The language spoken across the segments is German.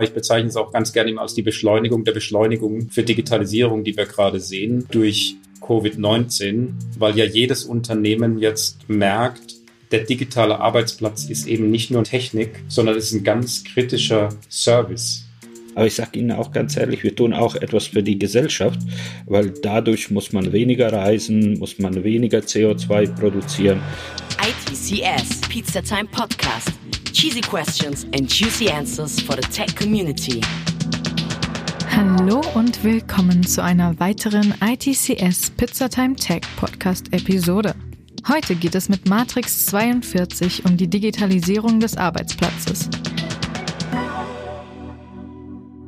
Ich bezeichne es auch ganz gerne als die Beschleunigung der Beschleunigung für Digitalisierung, die wir gerade sehen durch Covid-19, weil ja jedes Unternehmen jetzt merkt, der digitale Arbeitsplatz ist eben nicht nur Technik, sondern es ist ein ganz kritischer Service. Aber ich sage Ihnen auch ganz ehrlich, wir tun auch etwas für die Gesellschaft, weil dadurch muss man weniger reisen, muss man weniger CO2 produzieren. ITCS Pizza Time Podcast. Cheesy questions and juicy answers for the tech community. Hallo und willkommen zu einer weiteren ITCS Pizzatime Tech Podcast Episode. Heute geht es mit Matrix 42 um die Digitalisierung des Arbeitsplatzes.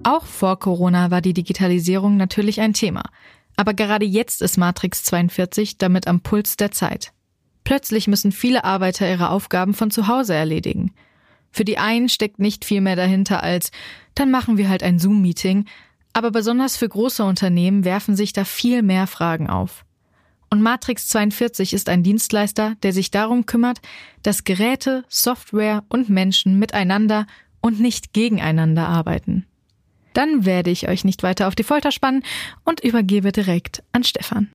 Auch vor Corona war die Digitalisierung natürlich ein Thema. Aber gerade jetzt ist Matrix 42 damit am Puls der Zeit. Plötzlich müssen viele Arbeiter ihre Aufgaben von zu Hause erledigen. Für die einen steckt nicht viel mehr dahinter als, dann machen wir halt ein Zoom-Meeting, aber besonders für große Unternehmen werfen sich da viel mehr Fragen auf. Und Matrix 42 ist ein Dienstleister, der sich darum kümmert, dass Geräte, Software und Menschen miteinander und nicht gegeneinander arbeiten. Dann werde ich euch nicht weiter auf die Folter spannen und übergebe direkt an Stefan.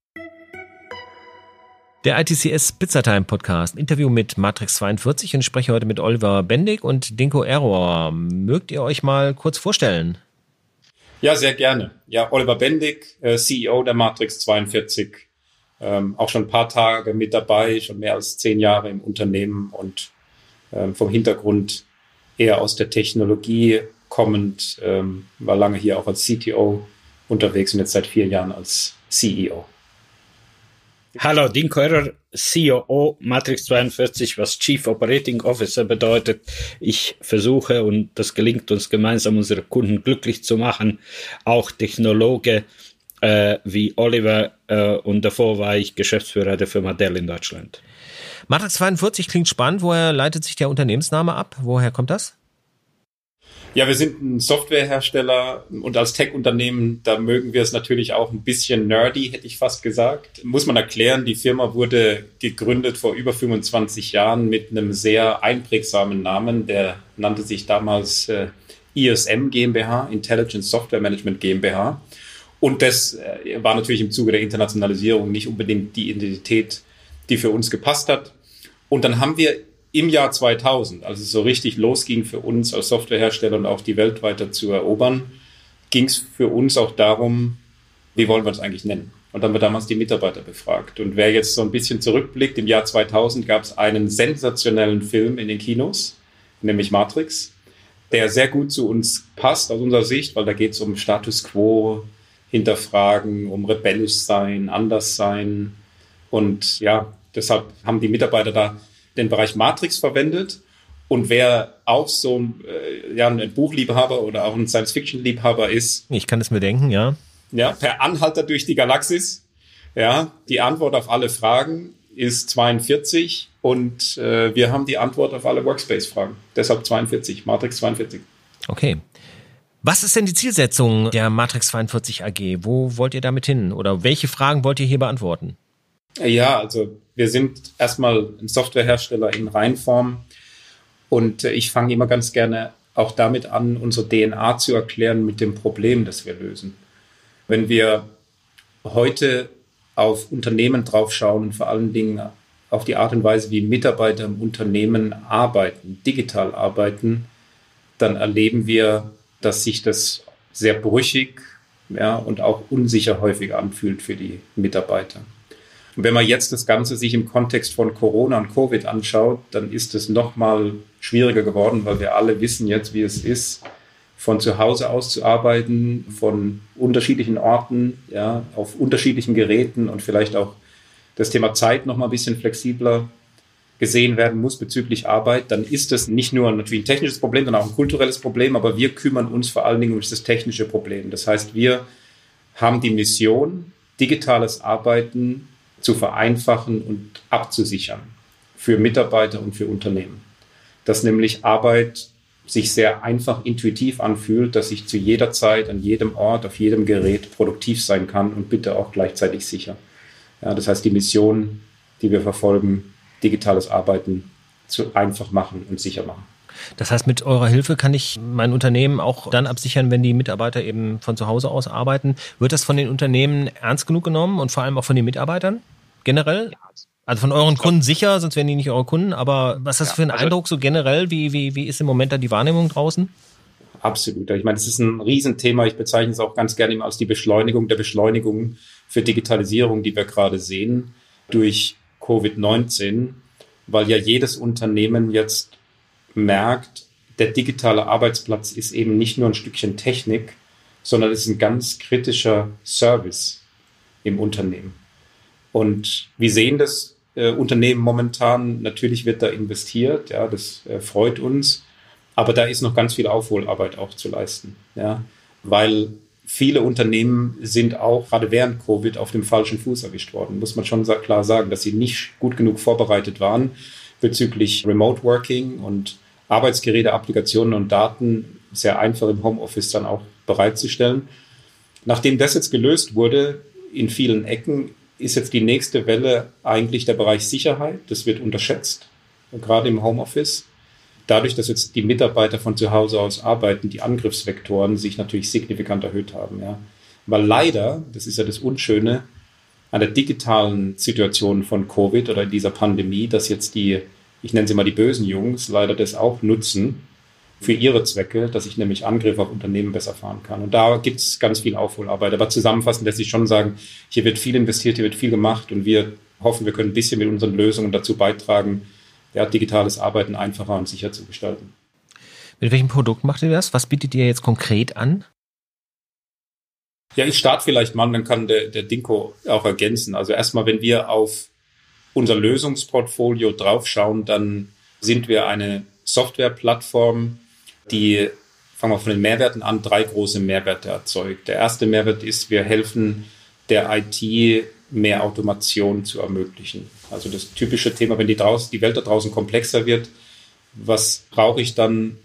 Der ITCS Pizzatime Podcast. Interview mit Matrix 42 und spreche heute mit Oliver Bendig und Dinko Error. Mögt ihr euch mal kurz vorstellen? Ja, sehr gerne. Ja, Oliver Bendig, äh, CEO der Matrix 42. Ähm, auch schon ein paar Tage mit dabei, schon mehr als zehn Jahre im Unternehmen und ähm, vom Hintergrund eher aus der Technologie kommend, ähm, war lange hier auch als CTO unterwegs und jetzt seit vier Jahren als CEO. Hallo, Dean Keurer, COO Matrix 42, was Chief Operating Officer bedeutet. Ich versuche, und das gelingt uns gemeinsam, unsere Kunden glücklich zu machen, auch Technologe äh, wie Oliver äh, und davor war ich Geschäftsführer der Firma Dell in Deutschland. Matrix 42 klingt spannend. Woher leitet sich der Unternehmensname ab? Woher kommt das? Ja, wir sind ein Softwarehersteller und als Tech-Unternehmen, da mögen wir es natürlich auch ein bisschen nerdy, hätte ich fast gesagt. Muss man erklären, die Firma wurde gegründet vor über 25 Jahren mit einem sehr einprägsamen Namen. Der nannte sich damals äh, ISM GmbH, Intelligent Software Management GmbH. Und das äh, war natürlich im Zuge der Internationalisierung nicht unbedingt die Identität, die für uns gepasst hat. Und dann haben wir im Jahr 2000, als es so richtig losging für uns als Softwarehersteller und auch die Welt weiter zu erobern, ging es für uns auch darum, wie wollen wir das eigentlich nennen? Und dann haben wir damals die Mitarbeiter befragt. Und wer jetzt so ein bisschen zurückblickt, im Jahr 2000 gab es einen sensationellen Film in den Kinos, nämlich Matrix, der sehr gut zu uns passt aus unserer Sicht, weil da geht es um Status Quo, hinterfragen, um rebellisch sein, anders sein. Und ja, deshalb haben die Mitarbeiter da den Bereich Matrix verwendet. Und wer auch so äh, ja, ein Buchliebhaber oder auch ein Science-Fiction-Liebhaber ist. Ich kann es mir denken, ja. Ja, per Anhalter durch die Galaxis. Ja, die Antwort auf alle Fragen ist 42 und äh, wir haben die Antwort auf alle Workspace-Fragen. Deshalb 42, Matrix 42. Okay. Was ist denn die Zielsetzung der Matrix 42 AG? Wo wollt ihr damit hin? Oder welche Fragen wollt ihr hier beantworten? Ja, also wir sind erstmal ein Softwarehersteller in Reinform und äh, ich fange immer ganz gerne auch damit an, unsere DNA zu erklären mit dem Problem, das wir lösen. Wenn wir heute auf Unternehmen draufschauen und vor allen Dingen auf die Art und Weise, wie Mitarbeiter im Unternehmen arbeiten, digital arbeiten, dann erleben wir, dass sich das sehr brüchig ja, und auch unsicher häufig anfühlt für die Mitarbeiter. Und wenn man jetzt das Ganze sich im Kontext von Corona und Covid anschaut, dann ist es noch mal schwieriger geworden, weil wir alle wissen jetzt, wie es ist, von zu Hause aus zu arbeiten, von unterschiedlichen Orten, ja, auf unterschiedlichen Geräten und vielleicht auch das Thema Zeit noch mal ein bisschen flexibler gesehen werden muss bezüglich Arbeit, dann ist das nicht nur natürlich ein technisches Problem, sondern auch ein kulturelles Problem, aber wir kümmern uns vor allen Dingen um das technische Problem. Das heißt, wir haben die Mission, digitales Arbeiten zu vereinfachen und abzusichern für Mitarbeiter und für Unternehmen. Dass nämlich Arbeit sich sehr einfach intuitiv anfühlt, dass ich zu jeder Zeit, an jedem Ort, auf jedem Gerät produktiv sein kann und bitte auch gleichzeitig sicher. Ja, das heißt, die Mission, die wir verfolgen, digitales Arbeiten zu einfach machen und sicher machen. Das heißt, mit eurer Hilfe kann ich mein Unternehmen auch dann absichern, wenn die Mitarbeiter eben von zu Hause aus arbeiten. Wird das von den Unternehmen ernst genug genommen und vor allem auch von den Mitarbeitern generell? Also von euren Kunden sicher, sonst wären die nicht eure Kunden. Aber was ist das für ein also Eindruck so generell? Wie, wie, wie ist im Moment da die Wahrnehmung draußen? Absolut. Ich meine, es ist ein Riesenthema. Ich bezeichne es auch ganz gerne immer als die Beschleunigung der Beschleunigung für Digitalisierung, die wir gerade sehen durch Covid-19, weil ja jedes Unternehmen jetzt merkt, der digitale Arbeitsplatz ist eben nicht nur ein Stückchen Technik, sondern ist ein ganz kritischer Service im Unternehmen. Und wir sehen das äh, Unternehmen momentan, natürlich wird da investiert, ja, das äh, freut uns, aber da ist noch ganz viel Aufholarbeit auch zu leisten, ja, weil viele Unternehmen sind auch gerade während Covid auf dem falschen Fuß erwischt worden, muss man schon klar sagen, dass sie nicht gut genug vorbereitet waren bezüglich Remote Working und Arbeitsgeräte, Applikationen und Daten sehr einfach im Homeoffice dann auch bereitzustellen. Nachdem das jetzt gelöst wurde in vielen Ecken, ist jetzt die nächste Welle eigentlich der Bereich Sicherheit. Das wird unterschätzt, gerade im Homeoffice. Dadurch, dass jetzt die Mitarbeiter von zu Hause aus arbeiten, die Angriffsvektoren sich natürlich signifikant erhöht haben. Ja. Weil leider, das ist ja das Unschöne, an der digitalen Situation von Covid oder dieser Pandemie, dass jetzt die, ich nenne sie mal die bösen Jungs, leider das auch nutzen für ihre Zwecke, dass ich nämlich Angriffe auf Unternehmen besser fahren kann. Und da gibt es ganz viel Aufholarbeit. Aber zusammenfassend lässt sich schon sagen, hier wird viel investiert, hier wird viel gemacht und wir hoffen, wir können ein bisschen mit unseren Lösungen dazu beitragen, ja, digitales Arbeiten einfacher und sicher zu gestalten. Mit welchem Produkt macht ihr das? Was bietet ihr jetzt konkret an? Ja, ich starte vielleicht mal, dann kann der, der Dinko auch ergänzen. Also erstmal, wenn wir auf unser Lösungsportfolio draufschauen, dann sind wir eine Softwareplattform, die, fangen wir von den Mehrwerten an, drei große Mehrwerte erzeugt. Der erste Mehrwert ist, wir helfen der IT mehr Automation zu ermöglichen. Also das typische Thema, wenn die, draußen, die Welt da draußen komplexer wird, was brauche ich dann?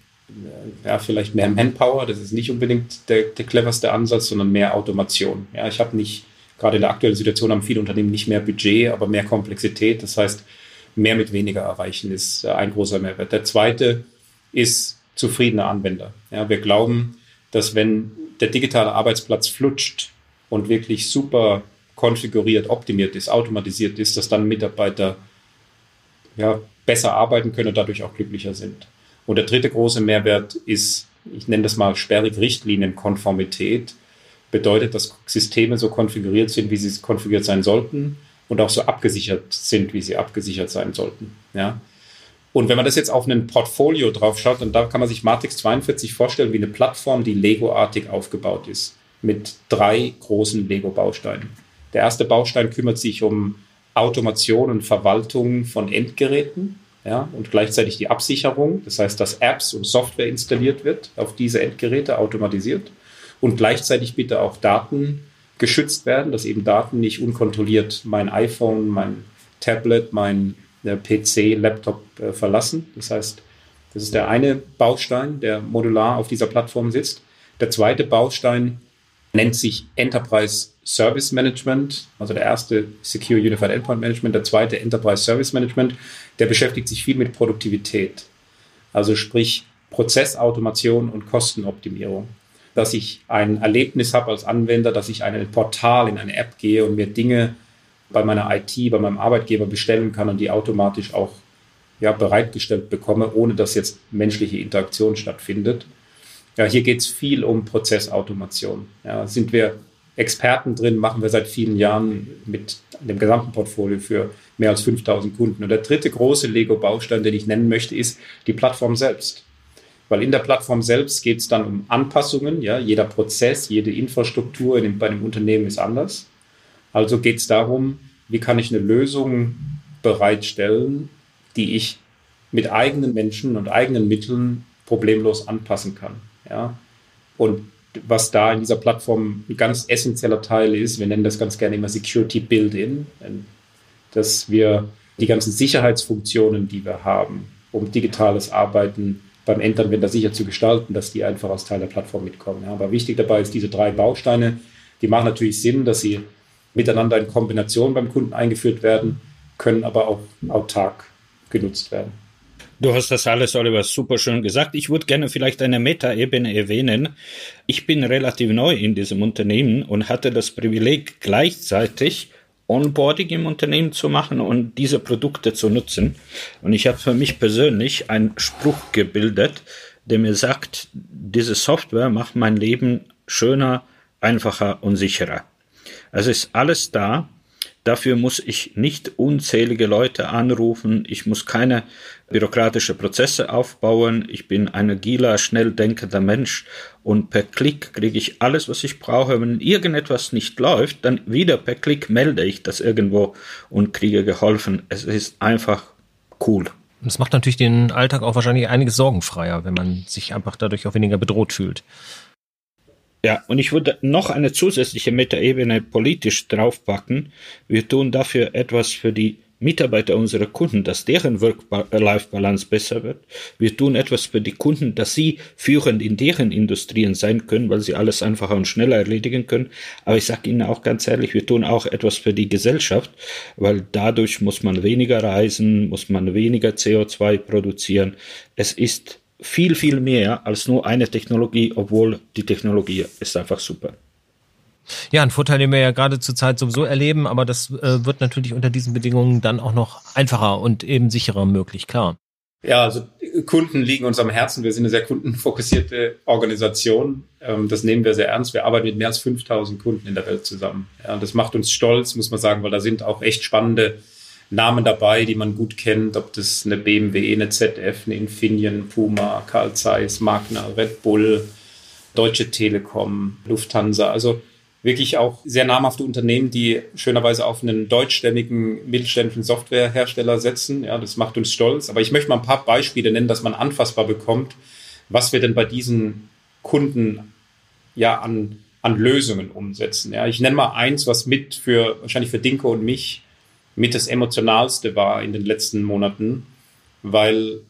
Ja, vielleicht mehr Manpower, das ist nicht unbedingt der, der cleverste Ansatz, sondern mehr Automation. Ja, ich habe nicht, gerade in der aktuellen Situation haben viele Unternehmen nicht mehr Budget, aber mehr Komplexität. Das heißt, mehr mit weniger erreichen ist ein großer Mehrwert. Der zweite ist zufriedene Anwender. Ja, wir glauben, dass wenn der digitale Arbeitsplatz flutscht und wirklich super konfiguriert, optimiert ist, automatisiert ist, dass dann Mitarbeiter ja, besser arbeiten können und dadurch auch glücklicher sind. Und der dritte große Mehrwert ist, ich nenne das mal sperrig Richtlinienkonformität. Bedeutet, dass Systeme so konfiguriert sind, wie sie konfiguriert sein sollten und auch so abgesichert sind, wie sie abgesichert sein sollten. Ja. Und wenn man das jetzt auf ein Portfolio drauf schaut, dann da kann man sich Matrix 42 vorstellen wie eine Plattform, die Lego-artig aufgebaut ist, mit drei großen Lego-Bausteinen. Der erste Baustein kümmert sich um Automation und Verwaltung von Endgeräten ja, und gleichzeitig die Absicherung. Das heißt, dass Apps und Software installiert wird auf diese Endgeräte automatisiert und gleichzeitig bitte auch Daten geschützt werden, dass eben Daten nicht unkontrolliert mein iPhone, mein Tablet, mein PC, Laptop äh, verlassen. Das heißt, das ist der eine Baustein, der modular auf dieser Plattform sitzt. Der zweite Baustein nennt sich Enterprise Service Management, also der erste Secure Unified Endpoint Management, der zweite Enterprise Service Management, der beschäftigt sich viel mit Produktivität, also sprich Prozessautomation und Kostenoptimierung. Dass ich ein Erlebnis habe als Anwender, dass ich in ein Portal, in eine App gehe und mir Dinge bei meiner IT, bei meinem Arbeitgeber bestellen kann und die automatisch auch ja, bereitgestellt bekomme, ohne dass jetzt menschliche Interaktion stattfindet. Ja, hier geht es viel um Prozessautomation. Ja, sind wir Experten drin, machen wir seit vielen Jahren mit dem gesamten Portfolio für mehr als 5000 Kunden. Und der dritte große Lego-Baustein, den ich nennen möchte, ist die Plattform selbst. Weil in der Plattform selbst geht es dann um Anpassungen. Ja, jeder Prozess, jede Infrastruktur dem, bei einem Unternehmen ist anders. Also geht es darum, wie kann ich eine Lösung bereitstellen, die ich mit eigenen Menschen und eigenen Mitteln problemlos anpassen kann. Ja? Und was da in dieser Plattform ein ganz essentieller Teil ist, wir nennen das ganz gerne immer Security Build-in, dass wir die ganzen Sicherheitsfunktionen, die wir haben, um digitales Arbeiten beim Endanwender sicher zu gestalten, dass die einfach als Teil der Plattform mitkommen. Ja, aber wichtig dabei ist diese drei Bausteine, die machen natürlich Sinn, dass sie miteinander in Kombination beim Kunden eingeführt werden, können aber auch autark genutzt werden. Du hast das alles, Oliver, super schön gesagt. Ich würde gerne vielleicht eine Meta-Ebene erwähnen. Ich bin relativ neu in diesem Unternehmen und hatte das Privileg, gleichzeitig Onboarding im Unternehmen zu machen und diese Produkte zu nutzen. Und ich habe für mich persönlich einen Spruch gebildet, der mir sagt, diese Software macht mein Leben schöner, einfacher und sicherer. Es ist alles da. Dafür muss ich nicht unzählige Leute anrufen. Ich muss keine bürokratische Prozesse aufbauen. Ich bin ein agiler, schnell denkender Mensch und per Klick kriege ich alles, was ich brauche. Wenn irgendetwas nicht läuft, dann wieder per Klick melde ich das irgendwo und kriege geholfen. Es ist einfach cool. Es macht natürlich den Alltag auch wahrscheinlich einiges sorgenfreier, wenn man sich einfach dadurch auch weniger bedroht fühlt. Ja, und ich würde noch eine zusätzliche Metaebene politisch draufpacken. Wir tun dafür etwas für die Mitarbeiter unserer Kunden, dass deren Work-Life-Balance besser wird. Wir tun etwas für die Kunden, dass sie führend in deren Industrien sein können, weil sie alles einfacher und schneller erledigen können. Aber ich sage Ihnen auch ganz ehrlich, wir tun auch etwas für die Gesellschaft, weil dadurch muss man weniger reisen, muss man weniger CO2 produzieren. Es ist viel, viel mehr als nur eine Technologie, obwohl die Technologie ist einfach super. Ja, ein Vorteil, den wir ja gerade zur Zeit sowieso erleben, aber das äh, wird natürlich unter diesen Bedingungen dann auch noch einfacher und eben sicherer möglich, klar. Ja, also Kunden liegen uns am Herzen. Wir sind eine sehr kundenfokussierte Organisation. Ähm, das nehmen wir sehr ernst. Wir arbeiten mit mehr als 5000 Kunden in der Welt zusammen. Ja, und das macht uns stolz, muss man sagen, weil da sind auch echt spannende Namen dabei, die man gut kennt, ob das eine BMW, eine ZF, eine Infineon, Puma, Carl Zeiss, Magna, Red Bull, Deutsche Telekom, Lufthansa. Also wirklich auch sehr namhafte Unternehmen, die schönerweise auf einen deutschstämmigen mittelständischen Softwarehersteller setzen. Ja, das macht uns stolz. Aber ich möchte mal ein paar Beispiele nennen, dass man anfassbar bekommt, was wir denn bei diesen Kunden ja an, an Lösungen umsetzen. Ja, ich nenne mal eins, was mit für, wahrscheinlich für Dinko und mich mit das emotionalste war in den letzten Monaten, weil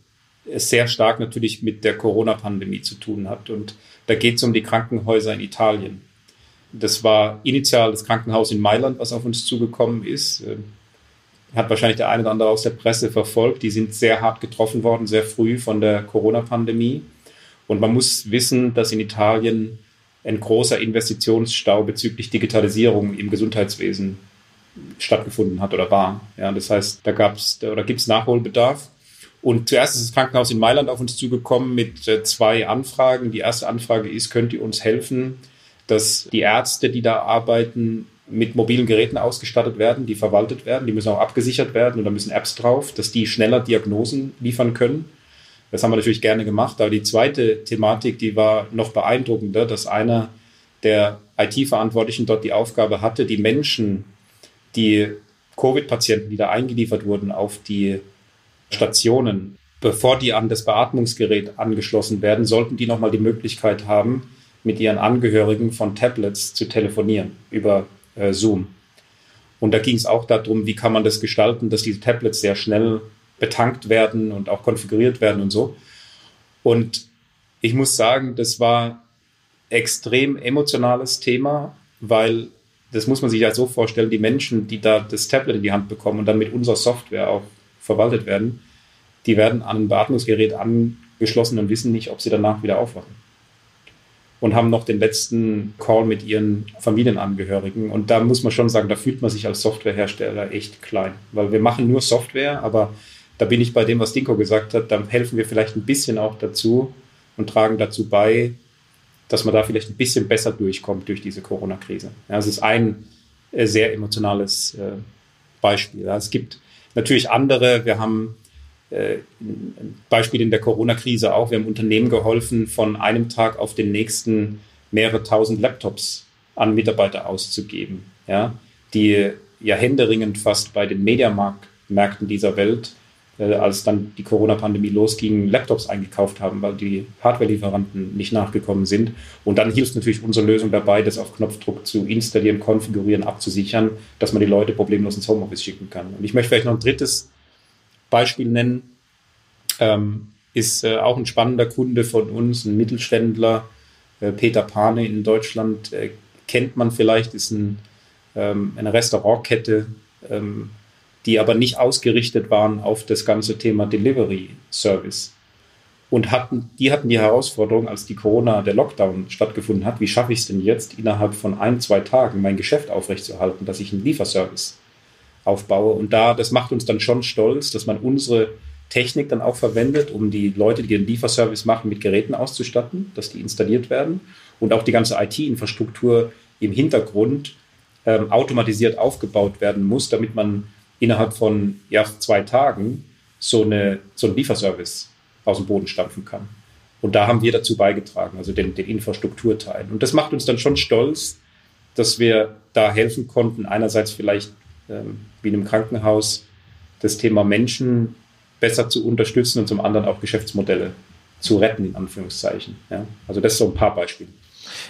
es sehr stark natürlich mit der Corona-Pandemie zu tun hat. Und da geht es um die Krankenhäuser in Italien. Das war initial das Krankenhaus in Mailand, was auf uns zugekommen ist. Ähm, hat wahrscheinlich der eine oder andere aus der Presse verfolgt. Die sind sehr hart getroffen worden, sehr früh von der Corona-Pandemie. Und man muss wissen, dass in Italien ein großer Investitionsstau bezüglich Digitalisierung im Gesundheitswesen stattgefunden hat oder war. Ja, das heißt, da gab es oder gibt es Nachholbedarf. Und zuerst ist das Krankenhaus in Mailand auf uns zugekommen mit äh, zwei Anfragen. Die erste Anfrage ist, könnt ihr uns helfen, dass die Ärzte, die da arbeiten, mit mobilen Geräten ausgestattet werden, die verwaltet werden, die müssen auch abgesichert werden und da müssen Apps drauf, dass die schneller Diagnosen liefern können. Das haben wir natürlich gerne gemacht. Aber die zweite Thematik, die war noch beeindruckender, dass einer der IT-Verantwortlichen dort die Aufgabe hatte, die Menschen, die Covid-Patienten, die da eingeliefert wurden auf die Stationen, bevor die an das Beatmungsgerät angeschlossen werden, sollten die nochmal die Möglichkeit haben, mit ihren Angehörigen von Tablets zu telefonieren über äh, Zoom. Und da ging es auch darum, wie kann man das gestalten, dass diese Tablets sehr schnell betankt werden und auch konfiguriert werden und so. Und ich muss sagen, das war extrem emotionales Thema, weil das muss man sich ja so vorstellen, die Menschen, die da das Tablet in die Hand bekommen und dann mit unserer Software auch verwaltet werden, die werden an ein Beatmungsgerät angeschlossen und wissen nicht, ob sie danach wieder aufwachen. Und haben noch den letzten Call mit ihren Familienangehörigen. Und da muss man schon sagen, da fühlt man sich als Softwarehersteller echt klein. Weil wir machen nur Software, aber da bin ich bei dem, was Dinko gesagt hat, da helfen wir vielleicht ein bisschen auch dazu und tragen dazu bei, dass man da vielleicht ein bisschen besser durchkommt durch diese Corona-Krise. Ja, es ist ein äh, sehr emotionales äh, Beispiel. Es gibt natürlich andere. Wir haben Beispiel in der Corona-Krise auch. Wir haben Unternehmen geholfen, von einem Tag auf den nächsten mehrere tausend Laptops an Mitarbeiter auszugeben, ja, die ja händeringend fast bei den Mediamarktmärkten dieser Welt äh, als dann die Corona-Pandemie losging, Laptops eingekauft haben, weil die Hardware-Lieferanten nicht nachgekommen sind. Und dann hilft natürlich unsere Lösung dabei, das auf Knopfdruck zu installieren, konfigurieren, abzusichern, dass man die Leute problemlos ins Homeoffice schicken kann. Und ich möchte vielleicht noch ein drittes Beispiel nennen. Ähm, ist äh, auch ein spannender Kunde von uns, ein Mittelständler, äh, Peter Pane in Deutschland, äh, kennt man vielleicht, ist ein, ähm, eine Restaurantkette, ähm, die aber nicht ausgerichtet waren auf das ganze Thema Delivery Service. Und hatten, die hatten die Herausforderung, als die Corona, der Lockdown stattgefunden hat, wie schaffe ich es denn jetzt, innerhalb von ein, zwei Tagen mein Geschäft aufrechtzuerhalten, dass ich einen Lieferservice aufbaue. Und da, das macht uns dann schon stolz, dass man unsere Technik dann auch verwendet, um die Leute, die den Lieferservice machen, mit Geräten auszustatten, dass die installiert werden und auch die ganze IT-Infrastruktur im Hintergrund ähm, automatisiert aufgebaut werden muss, damit man innerhalb von ja, zwei Tagen so, eine, so einen Lieferservice aus dem Boden stampfen kann. Und da haben wir dazu beigetragen, also den, den Infrastrukturteil. Und das macht uns dann schon stolz, dass wir da helfen konnten, einerseits vielleicht wie in einem Krankenhaus das Thema Menschen besser zu unterstützen und zum anderen auch Geschäftsmodelle zu retten, in Anführungszeichen. Ja? Also das sind so ein paar Beispiele.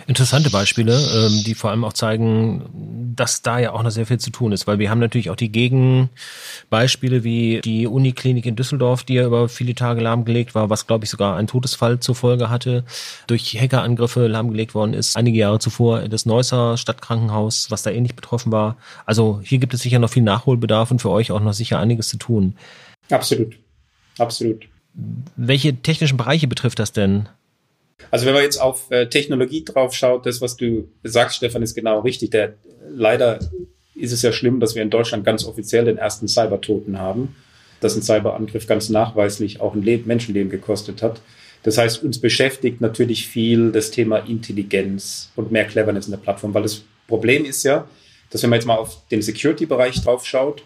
Interessante Beispiele, ähm, die vor allem auch zeigen, dass da ja auch noch sehr viel zu tun ist, weil wir haben natürlich auch die Gegenbeispiele wie die Uniklinik in Düsseldorf, die ja über viele Tage lahmgelegt war, was glaube ich sogar einen Todesfall zur Folge hatte, durch Hackerangriffe lahmgelegt worden ist. Einige Jahre zuvor das Neusser Stadtkrankenhaus, was da ähnlich betroffen war. Also hier gibt es sicher noch viel Nachholbedarf und für euch auch noch sicher einiges zu tun. Absolut, absolut. Welche technischen Bereiche betrifft das denn? Also wenn man jetzt auf äh, Technologie drauf schaut, das, was du sagst, Stefan, ist genau richtig. Der, leider ist es ja schlimm, dass wir in Deutschland ganz offiziell den ersten Cybertoten haben, dass ein Cyberangriff ganz nachweislich auch ein Leben, Menschenleben gekostet hat. Das heißt, uns beschäftigt natürlich viel das Thema Intelligenz und mehr Cleverness in der Plattform, weil das Problem ist ja, dass wenn man jetzt mal auf den Security-Bereich drauf schaut,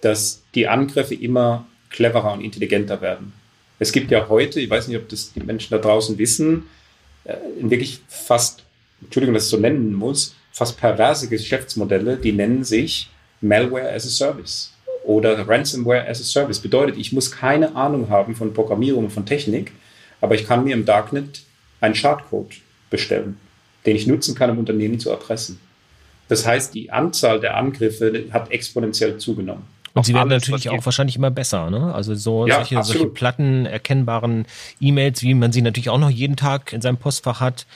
dass die Angriffe immer cleverer und intelligenter werden. Es gibt ja heute, ich weiß nicht, ob das die Menschen da draußen wissen, äh, wirklich fast, Entschuldigung, dass ich so nennen muss, fast perverse Geschäftsmodelle, die nennen sich Malware as a Service oder Ransomware as a Service. Bedeutet, ich muss keine Ahnung haben von Programmierung, von Technik, aber ich kann mir im Darknet einen Schadcode bestellen, den ich nutzen kann, um Unternehmen zu erpressen. Das heißt, die Anzahl der Angriffe hat exponentiell zugenommen. Und sie werden natürlich auch wahrscheinlich immer besser, ne? Also so ja, solche, solche platten, erkennbaren E-Mails, wie man sie natürlich auch noch jeden Tag in seinem Postfach hat,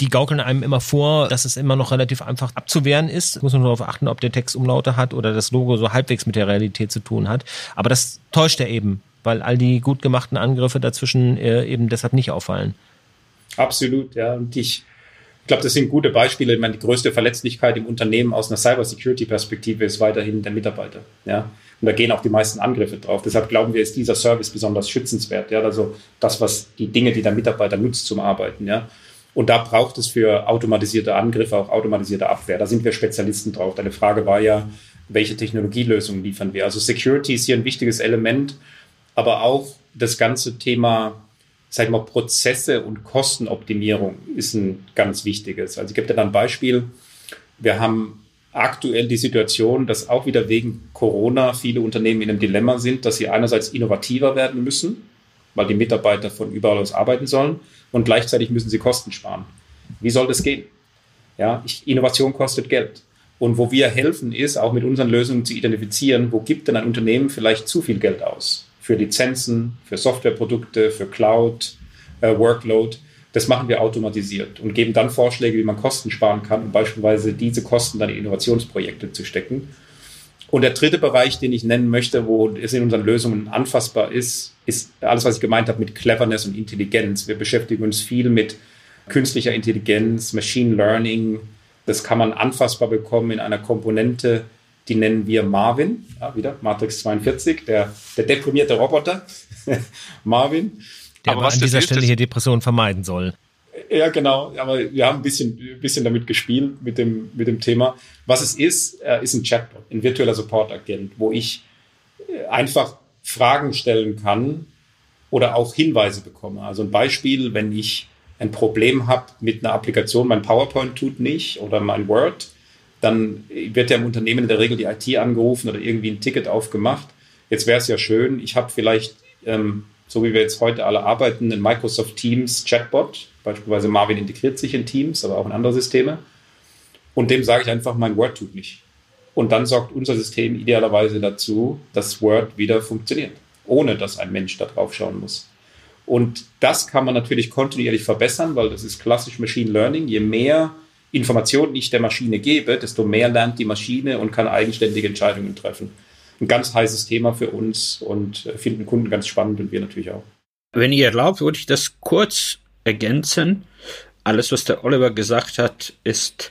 die gaukeln einem immer vor, dass es immer noch relativ einfach abzuwehren ist. Muss man nur darauf achten, ob der Text Umlaute hat oder das Logo so halbwegs mit der Realität zu tun hat. Aber das täuscht er eben, weil all die gut gemachten Angriffe dazwischen äh, eben deshalb nicht auffallen. Absolut, ja. Und ich ich glaube, das sind gute Beispiele. Ich meine, die größte Verletzlichkeit im Unternehmen aus einer Cybersecurity-Perspektive ist weiterhin der Mitarbeiter. Ja? Und da gehen auch die meisten Angriffe drauf. Deshalb glauben wir, ist dieser Service besonders schützenswert. Ja? Also das, was die Dinge, die der Mitarbeiter nutzt zum Arbeiten. Ja? Und da braucht es für automatisierte Angriffe auch automatisierte Abwehr. Da sind wir Spezialisten drauf. Deine Frage war ja, welche Technologielösungen liefern wir? Also Security ist hier ein wichtiges Element, aber auch das ganze Thema sag ich mal, Prozesse und Kostenoptimierung ist ein ganz wichtiges. Also ich gebe dir da ein Beispiel. Wir haben aktuell die Situation, dass auch wieder wegen Corona viele Unternehmen in einem Dilemma sind, dass sie einerseits innovativer werden müssen, weil die Mitarbeiter von überall aus arbeiten sollen und gleichzeitig müssen sie Kosten sparen. Wie soll das gehen? Ja, Innovation kostet Geld. Und wo wir helfen, ist auch mit unseren Lösungen zu identifizieren, wo gibt denn ein Unternehmen vielleicht zu viel Geld aus? Für Lizenzen, für Softwareprodukte, für Cloud, äh, Workload. Das machen wir automatisiert und geben dann Vorschläge, wie man Kosten sparen kann, um beispielsweise diese Kosten dann in Innovationsprojekte zu stecken. Und der dritte Bereich, den ich nennen möchte, wo es in unseren Lösungen anfassbar ist, ist alles, was ich gemeint habe mit Cleverness und Intelligenz. Wir beschäftigen uns viel mit künstlicher Intelligenz, Machine Learning. Das kann man anfassbar bekommen in einer Komponente, die nennen wir Marvin, ja, wieder Matrix 42, der, der deprimierte Roboter, Marvin. Der aber, aber an dieser Stelle hier Depressionen vermeiden soll. Ja, genau. Aber wir haben ein bisschen, ein bisschen damit gespielt mit dem, mit dem Thema. Was es ist, ist ein Chatbot, ein virtueller Support-Agent, wo ich äh, einfach Fragen stellen kann oder auch Hinweise bekomme. Also ein Beispiel, wenn ich ein Problem habe mit einer Applikation, mein PowerPoint tut nicht oder mein Word, dann wird ja im Unternehmen in der Regel die IT angerufen oder irgendwie ein Ticket aufgemacht. Jetzt wäre es ja schön, ich habe vielleicht, ähm, so wie wir jetzt heute alle arbeiten, ein Microsoft Teams Chatbot, beispielsweise Marvin integriert sich in Teams, aber auch in andere Systeme. Und dem sage ich einfach, mein Word tut nicht. Und dann sorgt unser System idealerweise dazu, dass Word wieder funktioniert, ohne dass ein Mensch da drauf schauen muss. Und das kann man natürlich kontinuierlich verbessern, weil das ist klassisch Machine Learning. Je mehr Informationen ich der Maschine gebe, desto mehr lernt die Maschine und kann eigenständige Entscheidungen treffen. ein ganz heißes Thema für uns und äh, finden Kunden ganz spannend und wir natürlich auch. Wenn ihr erlaubt, würde ich das kurz ergänzen. Alles, was der Oliver gesagt hat, ist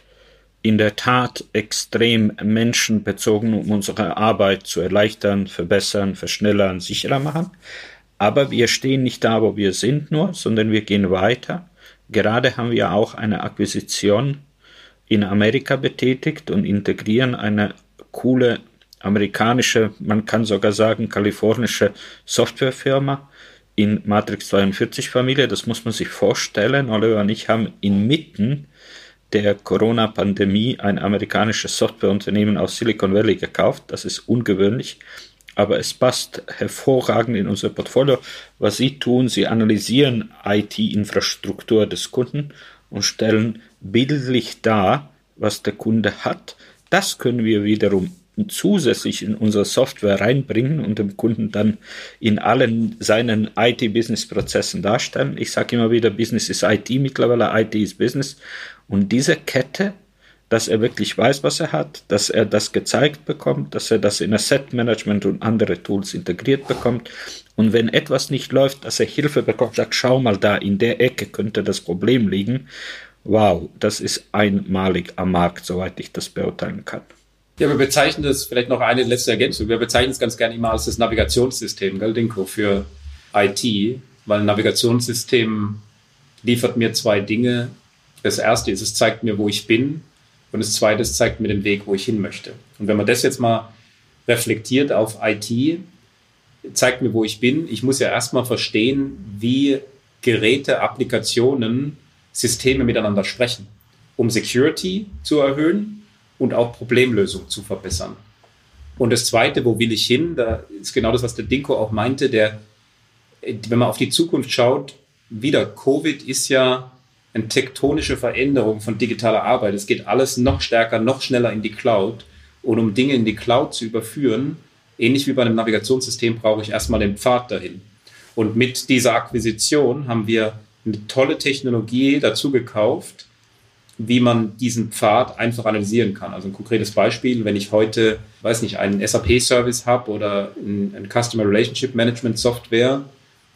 in der Tat extrem menschenbezogen, um unsere Arbeit zu erleichtern, verbessern, verschnellern, sicherer machen. Aber wir stehen nicht da, wo wir sind nur, sondern wir gehen weiter. Gerade haben wir auch eine Akquisition in Amerika betätigt und integrieren eine coole amerikanische, man kann sogar sagen kalifornische Softwarefirma in Matrix 42 Familie. Das muss man sich vorstellen. Oliver und ich haben inmitten der Corona-Pandemie ein amerikanisches Softwareunternehmen aus Silicon Valley gekauft. Das ist ungewöhnlich, aber es passt hervorragend in unser Portfolio. Was Sie tun, Sie analysieren IT-Infrastruktur des Kunden und stellen bildlich dar, was der Kunde hat. Das können wir wiederum zusätzlich in unsere Software reinbringen und dem Kunden dann in allen seinen IT-Business-Prozessen darstellen. Ich sage immer wieder, Business ist IT mittlerweile, IT ist Business. Und diese Kette, dass er wirklich weiß, was er hat, dass er das gezeigt bekommt, dass er das in Asset Management und andere Tools integriert bekommt. Und wenn etwas nicht läuft, dass er Hilfe bekommt, sagt, schau mal da, in der Ecke könnte das Problem liegen. Wow, das ist einmalig am Markt, soweit ich das beurteilen kann. Ja, wir bezeichnen das, vielleicht noch eine letzte Ergänzung, wir bezeichnen es ganz gerne immer als das Navigationssystem, gell, Dinko, für IT, weil ein Navigationssystem liefert mir zwei Dinge, das erste ist, es zeigt mir, wo ich bin. Und das zweite, es zeigt mir den Weg, wo ich hin möchte. Und wenn man das jetzt mal reflektiert auf IT, zeigt mir, wo ich bin. Ich muss ja erstmal verstehen, wie Geräte, Applikationen, Systeme miteinander sprechen, um Security zu erhöhen und auch Problemlösung zu verbessern. Und das Zweite, wo will ich hin? Da ist genau das, was der Dinko auch meinte. Der, wenn man auf die Zukunft schaut, wieder Covid ist ja eine tektonische Veränderung von digitaler Arbeit. Es geht alles noch stärker, noch schneller in die Cloud. Und um Dinge in die Cloud zu überführen, ähnlich wie bei einem Navigationssystem, brauche ich erstmal den Pfad dahin. Und mit dieser Akquisition haben wir eine tolle Technologie dazu gekauft, wie man diesen Pfad einfach analysieren kann. Also ein konkretes Beispiel, wenn ich heute, weiß nicht, einen SAP-Service habe oder ein, ein Customer Relationship Management Software,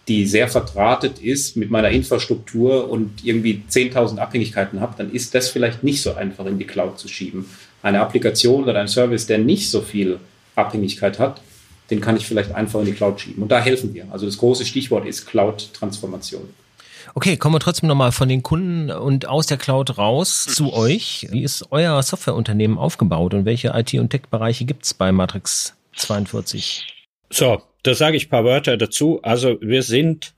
die sehr verdrahtet ist mit meiner Infrastruktur und irgendwie 10.000 Abhängigkeiten habe, dann ist das vielleicht nicht so einfach in die Cloud zu schieben. Eine Applikation oder ein Service, der nicht so viel Abhängigkeit hat, den kann ich vielleicht einfach in die Cloud schieben. Und da helfen wir. Also das große Stichwort ist Cloud-Transformation. Okay, kommen wir trotzdem nochmal von den Kunden und aus der Cloud raus zu euch. Wie ist euer Softwareunternehmen aufgebaut und welche IT- und Tech-Bereiche gibt es bei Matrix 42? So, da sage ich ein paar Wörter dazu. Also wir sind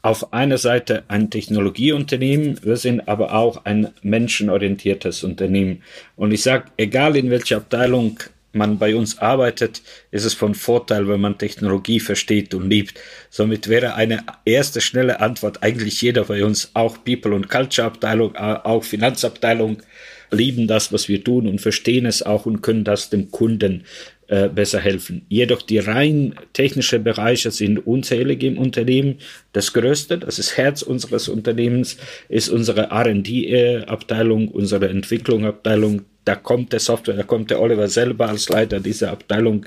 auf einer Seite ein Technologieunternehmen, wir sind aber auch ein menschenorientiertes Unternehmen. Und ich sage, egal in welcher Abteilung man bei uns arbeitet, ist es von Vorteil, wenn man Technologie versteht und liebt. Somit wäre eine erste schnelle Antwort eigentlich jeder bei uns, auch People und Culture Abteilung, auch Finanzabteilung, lieben das, was wir tun und verstehen es auch und können das dem Kunden äh, besser helfen. Jedoch die rein technische Bereiche sind unzählig im Unternehmen. Das größte, das ist Herz unseres Unternehmens, ist unsere R&D-Abteilung, unsere Entwicklungsabteilung, da kommt der Software, da kommt der Oliver selber als Leiter dieser Abteilung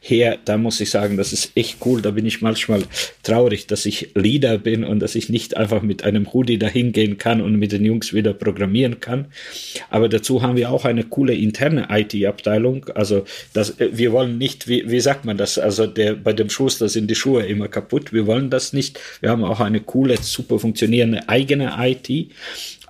her. Da muss ich sagen, das ist echt cool. Da bin ich manchmal traurig, dass ich Leader bin und dass ich nicht einfach mit einem Hoodie dahin gehen kann und mit den Jungs wieder programmieren kann. Aber dazu haben wir auch eine coole interne IT-Abteilung. Also das, äh, wir wollen nicht, wie, wie sagt man das? Also der, bei dem Schuster sind die Schuhe immer kaputt. Wir wollen das nicht. Wir haben auch eine coole, super funktionierende eigene IT.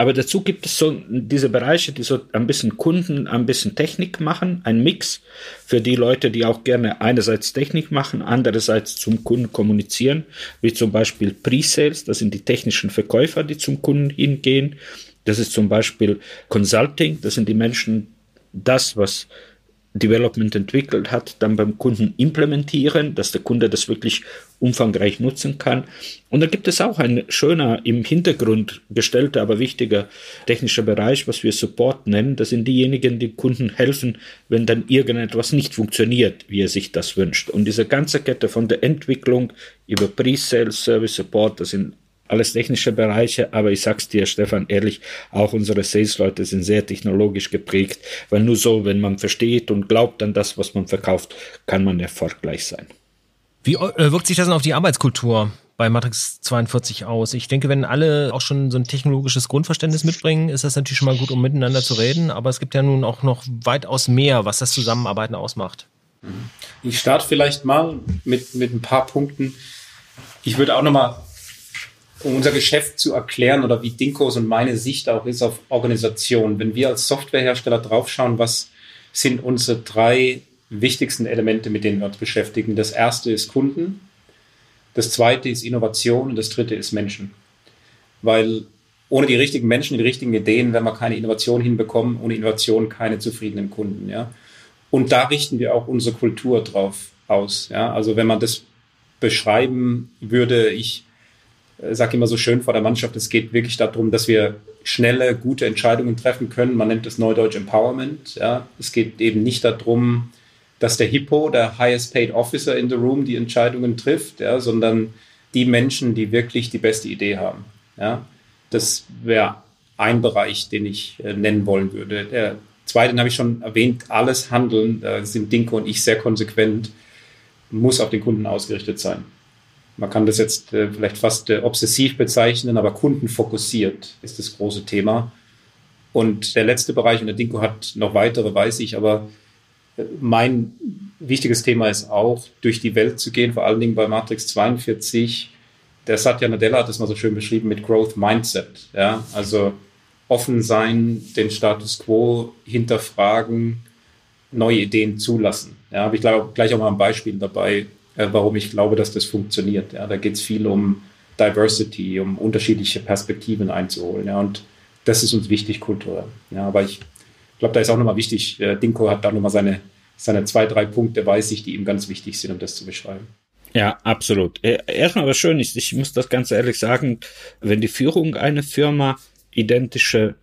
Aber dazu gibt es so diese Bereiche, die so ein bisschen Kunden, ein bisschen Technik machen, ein Mix für die Leute, die auch gerne einerseits Technik machen, andererseits zum Kunden kommunizieren, wie zum Beispiel Pre-Sales, das sind die technischen Verkäufer, die zum Kunden hingehen. Das ist zum Beispiel Consulting, das sind die Menschen, das, was Development entwickelt hat, dann beim Kunden implementieren, dass der Kunde das wirklich umfangreich nutzen kann. Und da gibt es auch ein schöner im Hintergrund gestellter, aber wichtiger technischer Bereich, was wir Support nennen. Das sind diejenigen, die Kunden helfen, wenn dann irgendetwas nicht funktioniert, wie er sich das wünscht. Und diese ganze Kette von der Entwicklung über Pre-Sales, Service Support, das sind alles technische Bereiche, aber ich sag's dir, Stefan, ehrlich, auch unsere Sales-Leute sind sehr technologisch geprägt, weil nur so, wenn man versteht und glaubt an das, was man verkauft, kann man erfolgreich sein. Wie äh, wirkt sich das denn auf die Arbeitskultur bei Matrix 42 aus? Ich denke, wenn alle auch schon so ein technologisches Grundverständnis mitbringen, ist das natürlich schon mal gut, um miteinander zu reden, aber es gibt ja nun auch noch weitaus mehr, was das Zusammenarbeiten ausmacht. Ich starte vielleicht mal mit, mit ein paar Punkten. Ich würde auch nochmal um unser Geschäft zu erklären oder wie Dinkos und meine Sicht auch ist auf Organisation. Wenn wir als Softwarehersteller draufschauen, was sind unsere drei wichtigsten Elemente, mit denen wir uns beschäftigen? Das erste ist Kunden, das zweite ist Innovation und das dritte ist Menschen. Weil ohne die richtigen Menschen, die richtigen Ideen, werden wir keine Innovation hinbekommen, ohne Innovation keine zufriedenen Kunden. Ja? Und da richten wir auch unsere Kultur drauf aus. Ja? Also wenn man das beschreiben würde, ich sage immer so schön vor der Mannschaft, es geht wirklich darum, dass wir schnelle, gute Entscheidungen treffen können. Man nennt es Neudeutsch Empowerment. Ja. Es geht eben nicht darum, dass der Hippo, der highest paid officer in the room, die Entscheidungen trifft, ja, sondern die Menschen, die wirklich die beste Idee haben. Ja. Das wäre ein Bereich, den ich äh, nennen wollen würde. Der zweite, den habe ich schon erwähnt, alles Handeln, da sind Dinko und ich sehr konsequent, muss auf den Kunden ausgerichtet sein man kann das jetzt äh, vielleicht fast äh, obsessiv bezeichnen, aber kundenfokussiert ist das große Thema. Und der letzte Bereich, und der Dinko hat noch weitere, weiß ich, aber äh, mein wichtiges Thema ist auch, durch die Welt zu gehen, vor allen Dingen bei Matrix 42. Der Satya Nadella hat das mal so schön beschrieben mit Growth Mindset. Ja? Also offen sein, den Status quo hinterfragen, neue Ideen zulassen. Ja, habe ich gleich auch mal ein Beispiel dabei, warum ich glaube, dass das funktioniert. Ja, da geht es viel um Diversity, um unterschiedliche Perspektiven einzuholen. Ja, und das ist uns wichtig kulturell. Ja, aber ich glaube, da ist auch nochmal wichtig, äh, Dinko hat da nochmal seine, seine zwei, drei Punkte, weiß ich, die ihm ganz wichtig sind, um das zu beschreiben. Ja, absolut. Äh, erstmal, was schön ist, ich muss das ganz ehrlich sagen, wenn die Führung einer Firma identische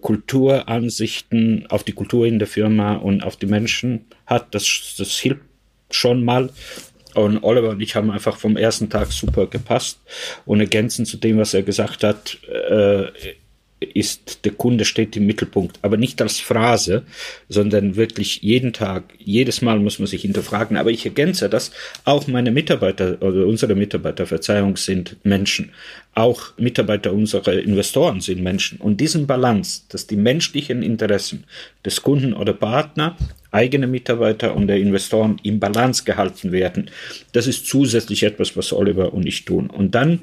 Kulturansichten auf die Kultur in der Firma und auf die Menschen hat, das, das hilft schon mal. Und Oliver und ich haben einfach vom ersten Tag super gepasst. Und ergänzend zu dem, was er gesagt hat, äh, ist, der Kunde steht im Mittelpunkt, aber nicht als Phrase, sondern wirklich jeden Tag, jedes Mal muss man sich hinterfragen. Aber ich ergänze das, auch meine Mitarbeiter oder unsere Mitarbeiter, Verzeihung, sind Menschen. Auch Mitarbeiter unserer Investoren sind Menschen. Und diesen Balance, dass die menschlichen Interessen des Kunden oder Partner eigene Mitarbeiter und der Investoren im Balance gehalten werden. Das ist zusätzlich etwas, was Oliver und ich tun. Und dann,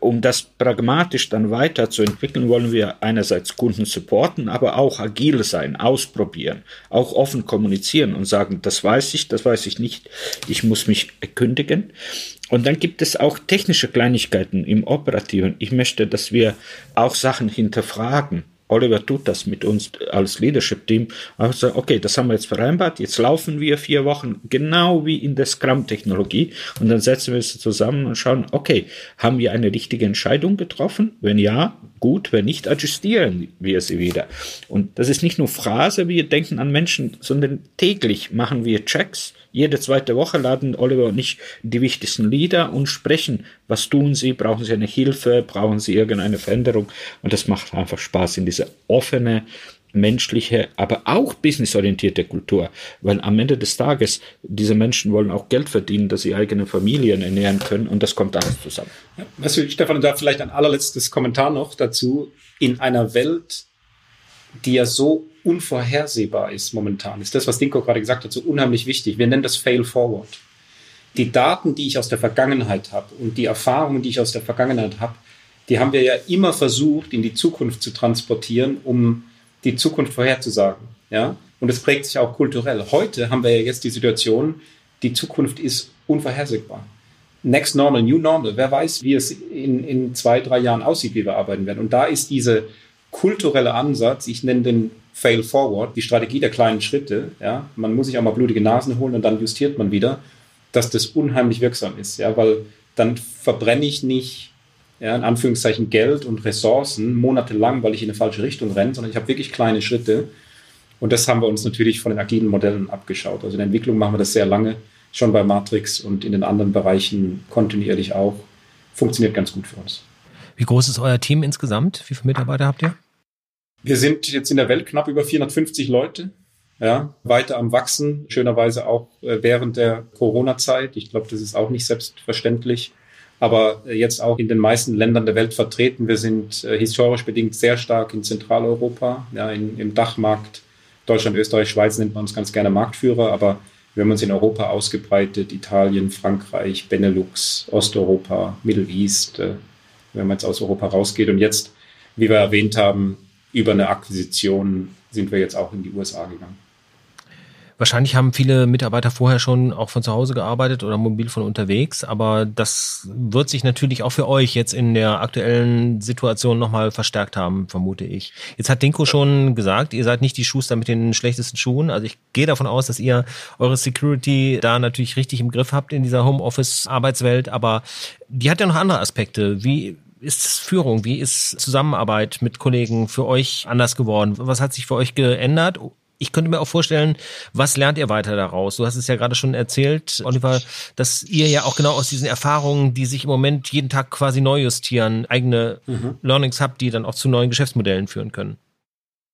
um das pragmatisch dann weiterzuentwickeln, wollen wir einerseits Kunden supporten, aber auch agil sein, ausprobieren, auch offen kommunizieren und sagen, das weiß ich, das weiß ich nicht, ich muss mich erkündigen. Und dann gibt es auch technische Kleinigkeiten im Operativen. Ich möchte, dass wir auch Sachen hinterfragen Oliver tut das mit uns als Leadership-Team. Also, okay, das haben wir jetzt vereinbart. Jetzt laufen wir vier Wochen genau wie in der Scrum-Technologie. Und dann setzen wir es zusammen und schauen, okay, haben wir eine richtige Entscheidung getroffen? Wenn ja, gut. Wenn nicht, adjustieren wir sie wieder. Und das ist nicht nur Phrase, wir denken an Menschen, sondern täglich machen wir Checks jede zweite Woche laden Oliver und ich die wichtigsten Lieder und sprechen, was tun sie, brauchen sie eine Hilfe, brauchen sie irgendeine Veränderung. Und das macht einfach Spaß in diese offene, menschliche, aber auch businessorientierte Kultur, weil am Ende des Tages diese Menschen wollen auch Geld verdienen, dass sie eigene Familien ernähren können und das kommt alles zusammen. Ja, weißt du, Stefan, da vielleicht ein allerletztes Kommentar noch dazu. In einer Welt, die ja so unvorhersehbar ist momentan, ist das, was Dinko gerade gesagt hat, so unheimlich wichtig. Wir nennen das Fail Forward. Die Daten, die ich aus der Vergangenheit habe und die Erfahrungen, die ich aus der Vergangenheit habe, die haben wir ja immer versucht, in die Zukunft zu transportieren, um die Zukunft vorherzusagen. Ja? Und es prägt sich auch kulturell. Heute haben wir ja jetzt die Situation, die Zukunft ist unvorhersehbar. Next Normal, New Normal. Wer weiß, wie es in, in zwei, drei Jahren aussieht, wie wir arbeiten werden. Und da ist diese kulturelle Ansatz, ich nenne den Fail Forward, die Strategie der kleinen Schritte. Ja, man muss sich auch mal blutige Nasen holen und dann justiert man wieder, dass das unheimlich wirksam ist. Ja, weil dann verbrenne ich nicht ja, in Anführungszeichen Geld und Ressourcen monatelang, weil ich in eine falsche Richtung renne, sondern ich habe wirklich kleine Schritte. Und das haben wir uns natürlich von den agilen Modellen abgeschaut. Also in der Entwicklung machen wir das sehr lange, schon bei Matrix und in den anderen Bereichen kontinuierlich auch. funktioniert ganz gut für uns. Wie groß ist euer Team insgesamt? Wie viele Mitarbeiter habt ihr? Wir sind jetzt in der Welt knapp über 450 Leute, ja, weiter am Wachsen, schönerweise auch äh, während der Corona-Zeit. Ich glaube, das ist auch nicht selbstverständlich, aber äh, jetzt auch in den meisten Ländern der Welt vertreten. Wir sind äh, historisch bedingt sehr stark in Zentraleuropa, ja, in, im Dachmarkt. Deutschland, Österreich, Schweiz nennt man uns ganz gerne Marktführer, aber wir haben uns in Europa ausgebreitet, Italien, Frankreich, Benelux, Osteuropa, Middle East, wenn man jetzt aus Europa rausgeht. Und jetzt, wie wir erwähnt haben, über eine Akquisition sind wir jetzt auch in die USA gegangen. Wahrscheinlich haben viele Mitarbeiter vorher schon auch von zu Hause gearbeitet oder mobil von unterwegs, aber das wird sich natürlich auch für euch jetzt in der aktuellen Situation nochmal verstärkt haben, vermute ich. Jetzt hat Dinko schon gesagt, ihr seid nicht die Schuster mit den schlechtesten Schuhen. Also ich gehe davon aus, dass ihr eure Security da natürlich richtig im Griff habt in dieser Homeoffice-Arbeitswelt, aber die hat ja noch andere Aspekte. Wie ist Führung? Wie ist Zusammenarbeit mit Kollegen für euch anders geworden? Was hat sich für euch geändert? Ich könnte mir auch vorstellen, was lernt ihr weiter daraus? Du hast es ja gerade schon erzählt, Oliver, dass ihr ja auch genau aus diesen Erfahrungen, die sich im Moment jeden Tag quasi neu justieren, eigene mhm. Learnings habt, die dann auch zu neuen Geschäftsmodellen führen können.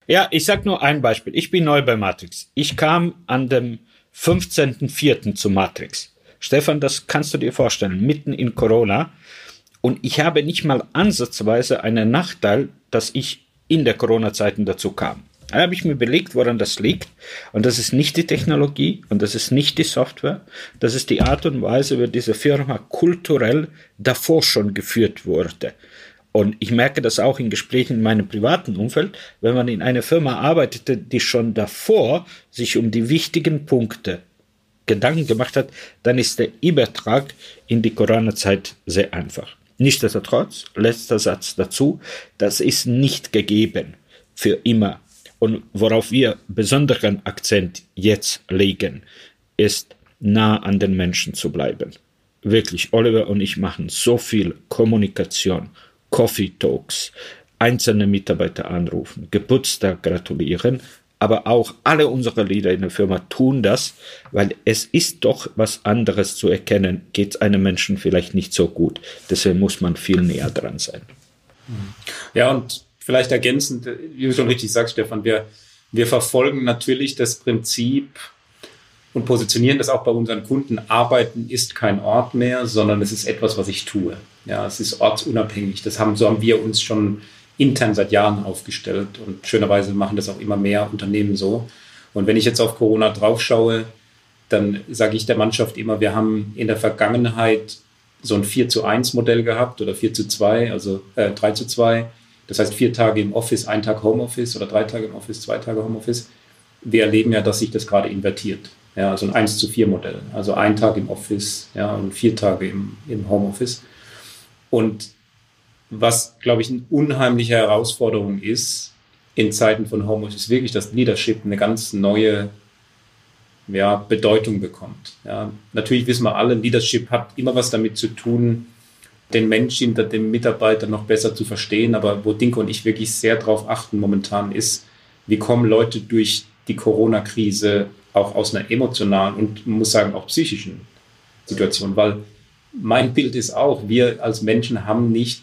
Ja, ich sag nur ein Beispiel. Ich bin neu bei Matrix. Ich kam an dem 15.04. zu Matrix. Stefan, das kannst du dir vorstellen, mitten in Corona. Und ich habe nicht mal ansatzweise einen Nachteil, dass ich in der Corona-Zeiten dazu kam. Da habe ich mir überlegt, woran das liegt. Und das ist nicht die Technologie und das ist nicht die Software. Das ist die Art und Weise, wie diese Firma kulturell davor schon geführt wurde. Und ich merke das auch in Gesprächen in meinem privaten Umfeld, wenn man in einer Firma arbeitete, die schon davor sich um die wichtigen Punkte Gedanken gemacht hat, dann ist der Übertrag in die Corona-Zeit sehr einfach. Nichtsdestotrotz, letzter Satz dazu, das ist nicht gegeben für immer. Und worauf wir besonderen Akzent jetzt legen, ist nah an den Menschen zu bleiben. Wirklich, Oliver und ich machen so viel Kommunikation, Coffee Talks, einzelne Mitarbeiter anrufen, Geburtstag gratulieren, aber auch alle unsere Leader in der Firma tun das, weil es ist doch was anderes zu erkennen, geht es einem Menschen vielleicht nicht so gut. Deswegen muss man viel näher dran sein. Ja, und vielleicht ergänzend, wie du schon richtig sagst, Stefan, wir, wir verfolgen natürlich das Prinzip und positionieren das auch bei unseren Kunden. Arbeiten ist kein Ort mehr, sondern es ist etwas, was ich tue. Ja, es ist ortsunabhängig. Das haben, so haben wir uns schon intern seit Jahren aufgestellt und schönerweise machen das auch immer mehr Unternehmen so. Und wenn ich jetzt auf Corona draufschaue, dann sage ich der Mannschaft immer, wir haben in der Vergangenheit so ein 4 zu 1 Modell gehabt oder 4 zu 2, also äh, 3 zu 2. Das heißt vier Tage im Office, ein Tag Homeoffice oder drei Tage im Office, zwei Tage Homeoffice. Wir erleben ja, dass sich das gerade invertiert. Ja, also ein 1 zu 4 Modell. Also ein Tag im Office ja, und vier Tage im, im Homeoffice. Und was, glaube ich, eine unheimliche Herausforderung ist in Zeiten von Homeoffice, ist wirklich, dass Leadership eine ganz neue ja, Bedeutung bekommt. Ja, natürlich wissen wir alle, Leadership hat immer was damit zu tun, den Mensch hinter dem Mitarbeiter noch besser zu verstehen. Aber wo Dinko und ich wirklich sehr darauf achten momentan ist, wie kommen Leute durch die Corona-Krise auch aus einer emotionalen und muss sagen auch psychischen Situation, weil mein Bild ist auch, wir als Menschen haben nicht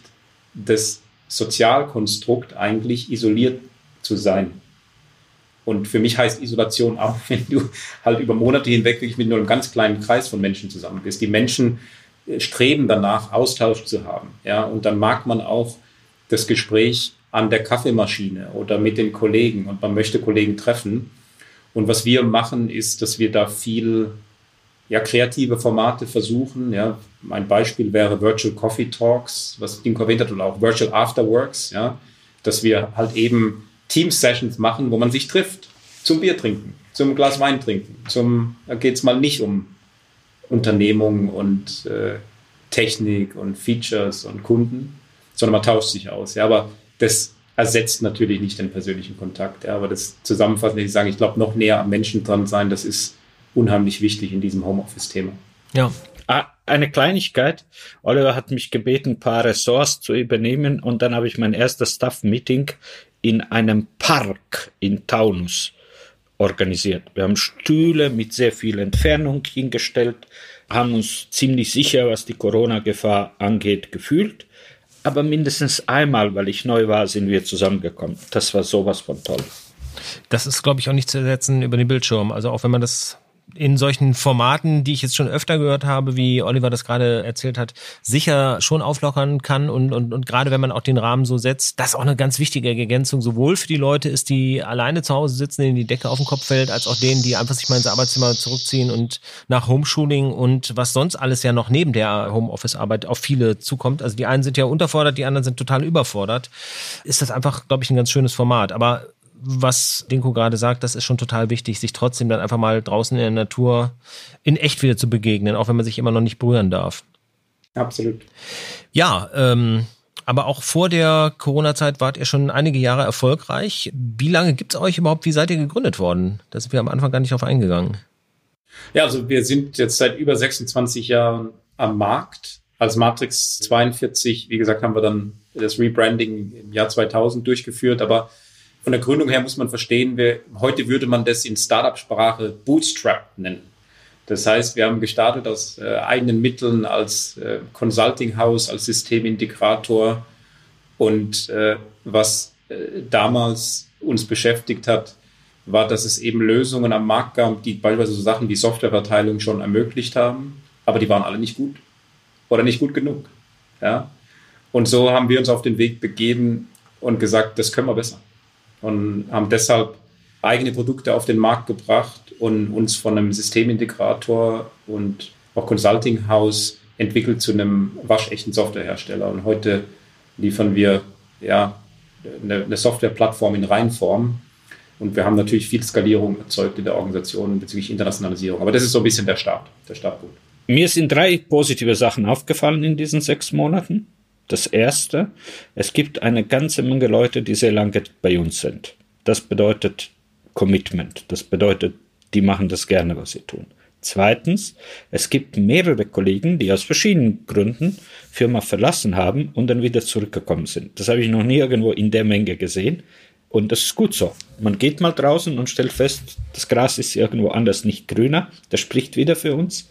das Sozialkonstrukt eigentlich isoliert zu sein. Und für mich heißt Isolation auch, wenn du halt über Monate hinweg wirklich mit nur einem ganz kleinen Kreis von Menschen zusammen bist. Die Menschen streben danach, Austausch zu haben. Ja, und dann mag man auch das Gespräch an der Kaffeemaschine oder mit den Kollegen und man möchte Kollegen treffen. Und was wir machen, ist, dass wir da viel ja, kreative Formate versuchen. Ja. Ein Beispiel wäre Virtual Coffee Talks, was Dinko erwähnt hat, oder auch Virtual Afterworks, ja, dass wir halt eben Team-Sessions machen, wo man sich trifft, zum Bier trinken, zum Glas Wein trinken. Zum, da geht es mal nicht um Unternehmung und äh, Technik und Features und Kunden, sondern man tauscht sich aus. Ja, aber das ersetzt natürlich nicht den persönlichen Kontakt. Ja, aber das zusammenfassend, ich sage, ich glaube, noch näher am Menschen dran sein, das ist unheimlich wichtig in diesem Homeoffice-Thema. Ja. Ah, eine Kleinigkeit. Oliver hat mich gebeten, ein paar Ressorts zu übernehmen und dann habe ich mein erstes Staff-Meeting in einem Park in Taunus organisiert. Wir haben Stühle mit sehr viel Entfernung hingestellt. Haben uns ziemlich sicher, was die Corona-Gefahr angeht, gefühlt. Aber mindestens einmal, weil ich neu war, sind wir zusammengekommen. Das war sowas von toll. Das ist, glaube ich, auch nicht zu ersetzen über den Bildschirm. Also auch wenn man das in solchen Formaten, die ich jetzt schon öfter gehört habe, wie Oliver das gerade erzählt hat, sicher schon auflockern kann und, und, und gerade wenn man auch den Rahmen so setzt, das auch eine ganz wichtige Ergänzung sowohl für die Leute ist, die alleine zu Hause sitzen, denen die Decke auf den Kopf fällt, als auch denen, die einfach sich mal ins Arbeitszimmer zurückziehen und nach Homeschooling und was sonst alles ja noch neben der Homeoffice-Arbeit auf viele zukommt. Also die einen sind ja unterfordert, die anderen sind total überfordert. Ist das einfach, glaube ich, ein ganz schönes Format. Aber was Dinko gerade sagt, das ist schon total wichtig, sich trotzdem dann einfach mal draußen in der Natur in echt wieder zu begegnen, auch wenn man sich immer noch nicht berühren darf. Absolut. Ja, ähm, aber auch vor der Corona-Zeit wart ihr schon einige Jahre erfolgreich. Wie lange gibt's euch überhaupt? Wie seid ihr gegründet worden? Da sind wir am Anfang gar nicht drauf eingegangen. Ja, also wir sind jetzt seit über 26 Jahren am Markt. Als Matrix 42, wie gesagt, haben wir dann das Rebranding im Jahr 2000 durchgeführt, aber von der Gründung her muss man verstehen, wir, heute würde man das in Startup-Sprache Bootstrap nennen. Das heißt, wir haben gestartet aus äh, eigenen Mitteln als äh, Consulting-Haus, als Systemintegrator. Und äh, was äh, damals uns beschäftigt hat, war, dass es eben Lösungen am Markt gab, die beispielsweise so Sachen wie Softwareverteilung schon ermöglicht haben, aber die waren alle nicht gut oder nicht gut genug. Ja? Und so haben wir uns auf den Weg begeben und gesagt, das können wir besser und haben deshalb eigene Produkte auf den Markt gebracht und uns von einem Systemintegrator und auch Consulting House entwickelt zu einem waschechten Softwarehersteller. Und heute liefern wir ja eine, eine Softwareplattform in Reinform. Und wir haben natürlich viel Skalierung erzeugt in der Organisation bezüglich Internationalisierung. Aber das ist so ein bisschen der Start, der Startpunkt. Mir sind drei positive Sachen aufgefallen in diesen sechs Monaten. Das erste, es gibt eine ganze Menge Leute, die sehr lange bei uns sind. Das bedeutet Commitment. Das bedeutet, die machen das gerne, was sie tun. Zweitens, es gibt mehrere Kollegen, die aus verschiedenen Gründen Firma verlassen haben und dann wieder zurückgekommen sind. Das habe ich noch nie irgendwo in der Menge gesehen. Und das ist gut so. Man geht mal draußen und stellt fest, das Gras ist irgendwo anders nicht grüner. Das spricht wieder für uns.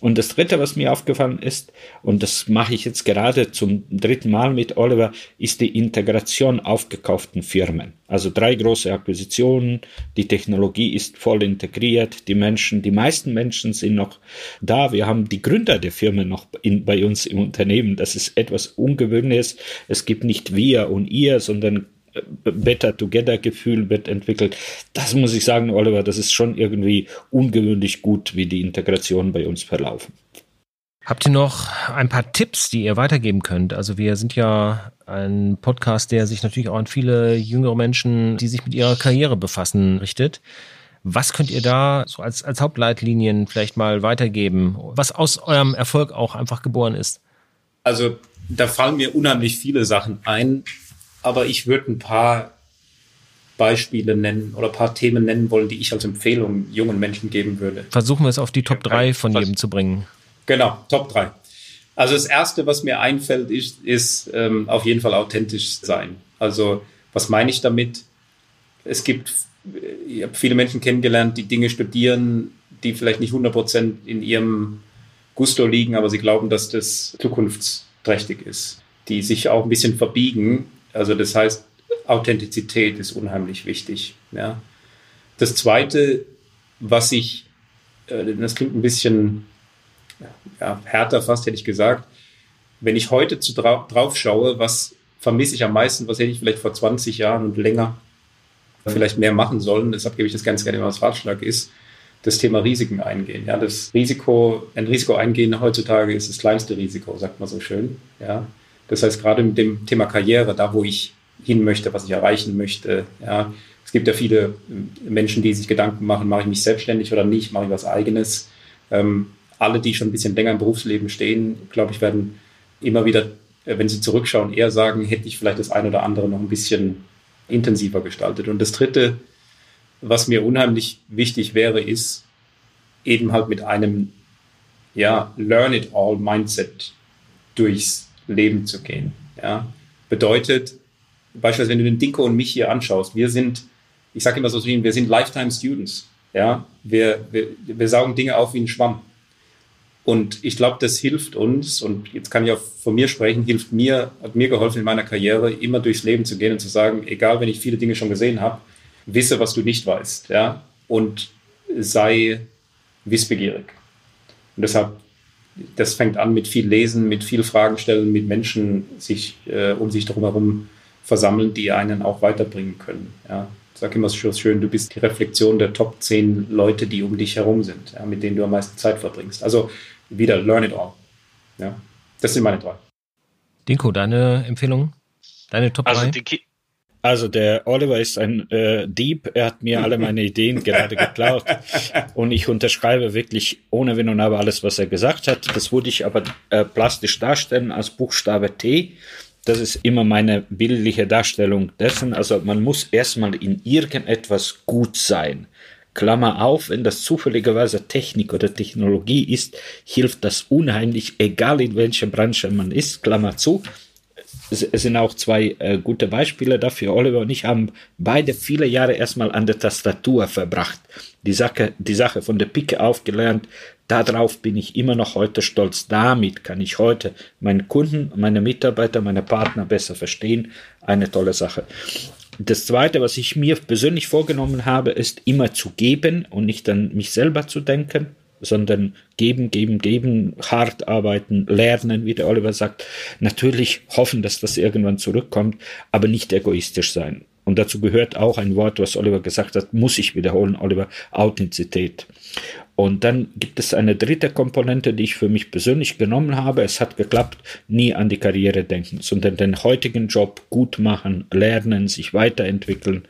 Und das Dritte, was mir aufgefallen ist, und das mache ich jetzt gerade zum dritten Mal mit Oliver, ist die Integration aufgekauften Firmen. Also drei große Akquisitionen, die Technologie ist voll integriert, die Menschen, die meisten Menschen sind noch da. Wir haben die Gründer der Firmen noch in, bei uns im Unternehmen. Das ist etwas Ungewöhnliches. Es gibt nicht wir und ihr, sondern Better Together Gefühl wird entwickelt. Das muss ich sagen, Oliver, das ist schon irgendwie ungewöhnlich gut, wie die Integration bei uns verlaufen. Habt ihr noch ein paar Tipps, die ihr weitergeben könnt? Also wir sind ja ein Podcast, der sich natürlich auch an viele jüngere Menschen, die sich mit ihrer Karriere befassen, richtet. Was könnt ihr da so als, als Hauptleitlinien vielleicht mal weitergeben, was aus eurem Erfolg auch einfach geboren ist? Also da fallen mir unheimlich viele Sachen ein aber ich würde ein paar Beispiele nennen oder ein paar Themen nennen wollen, die ich als Empfehlung jungen Menschen geben würde. Versuchen wir es auf die Top 3 von jedem zu bringen. Genau, Top 3. Also das Erste, was mir einfällt, ist, ist ähm, auf jeden Fall authentisch sein. Also was meine ich damit? Es gibt, ich habe viele Menschen kennengelernt, die Dinge studieren, die vielleicht nicht 100% in ihrem Gusto liegen, aber sie glauben, dass das zukunftsträchtig ist. Die sich auch ein bisschen verbiegen also das heißt, Authentizität ist unheimlich wichtig. Ja. Das Zweite, was ich, äh, das klingt ein bisschen ja, härter fast, hätte ich gesagt, wenn ich heute zu dra drauf schaue, was vermisse ich am meisten, was hätte ich vielleicht vor 20 Jahren und länger vielleicht mehr machen sollen, deshalb gebe ich das ganz gerne als Ratschlag, ist das Thema Risiken eingehen. Ja, das Risiko, ein Risiko eingehen heutzutage ist das kleinste Risiko, sagt man so schön. Ja, das heißt, gerade mit dem Thema Karriere, da wo ich hin möchte, was ich erreichen möchte, ja, es gibt ja viele äh, Menschen, die sich Gedanken machen, mache ich mich selbstständig oder nicht, mache ich was eigenes. Ähm, alle, die schon ein bisschen länger im Berufsleben stehen, glaube ich, werden immer wieder, äh, wenn sie zurückschauen, eher sagen, hätte ich vielleicht das eine oder andere noch ein bisschen intensiver gestaltet. Und das Dritte, was mir unheimlich wichtig wäre, ist eben halt mit einem ja, Learn it all Mindset durchs Leben zu gehen. Ja? Bedeutet, beispielsweise, wenn du den Dinko und mich hier anschaust, wir sind, ich sage immer so, wir sind Lifetime Students. Ja? Wir, wir, wir saugen Dinge auf wie ein Schwamm. Und ich glaube, das hilft uns, und jetzt kann ich auch von mir sprechen, hilft mir, hat mir geholfen in meiner Karriere, immer durchs Leben zu gehen und zu sagen, egal wenn ich viele Dinge schon gesehen habe, wisse, was du nicht weißt, ja, und sei wissbegierig. Und deshalb, das fängt an mit viel Lesen, mit viel Fragen stellen, mit Menschen sich äh, um sich herum versammeln, die einen auch weiterbringen können. Ja. Ich sage immer so schön, du bist die Reflexion der Top 10 Leute, die um dich herum sind, ja, mit denen du am meisten Zeit verbringst. Also wieder learn it all. Ja, das sind meine drei. Dinko, deine Empfehlung? Deine Top also 3? Die, also der Oliver ist ein äh, Dieb. Er hat mir alle meine Ideen gerade geklaut. Und ich unterschreibe wirklich ohne Wenn und Aber alles, was er gesagt hat. Das würde ich aber äh, plastisch darstellen als Buchstabe T. Das ist immer meine bildliche Darstellung dessen. Also man muss erstmal in irgendetwas gut sein. Klammer auf, wenn das zufälligerweise Technik oder Technologie ist, hilft das unheimlich, egal in welcher Branche man ist, Klammer zu. Es, sind auch zwei äh, gute Beispiele dafür. Oliver und ich haben beide viele Jahre erstmal an der Tastatur verbracht. Die Sache, die Sache von der Picke aufgelernt. Darauf bin ich immer noch heute stolz. Damit kann ich heute meine Kunden, meine Mitarbeiter, meine Partner besser verstehen. Eine tolle Sache. Das Zweite, was ich mir persönlich vorgenommen habe, ist immer zu geben und nicht an mich selber zu denken, sondern geben, geben, geben, hart arbeiten, lernen, wie der Oliver sagt. Natürlich hoffen, dass das irgendwann zurückkommt, aber nicht egoistisch sein. Und dazu gehört auch ein Wort, was Oliver gesagt hat, muss ich wiederholen, Oliver, Authentizität. Und dann gibt es eine dritte Komponente, die ich für mich persönlich genommen habe. Es hat geklappt, nie an die Karriere denken, sondern den heutigen Job gut machen, lernen, sich weiterentwickeln,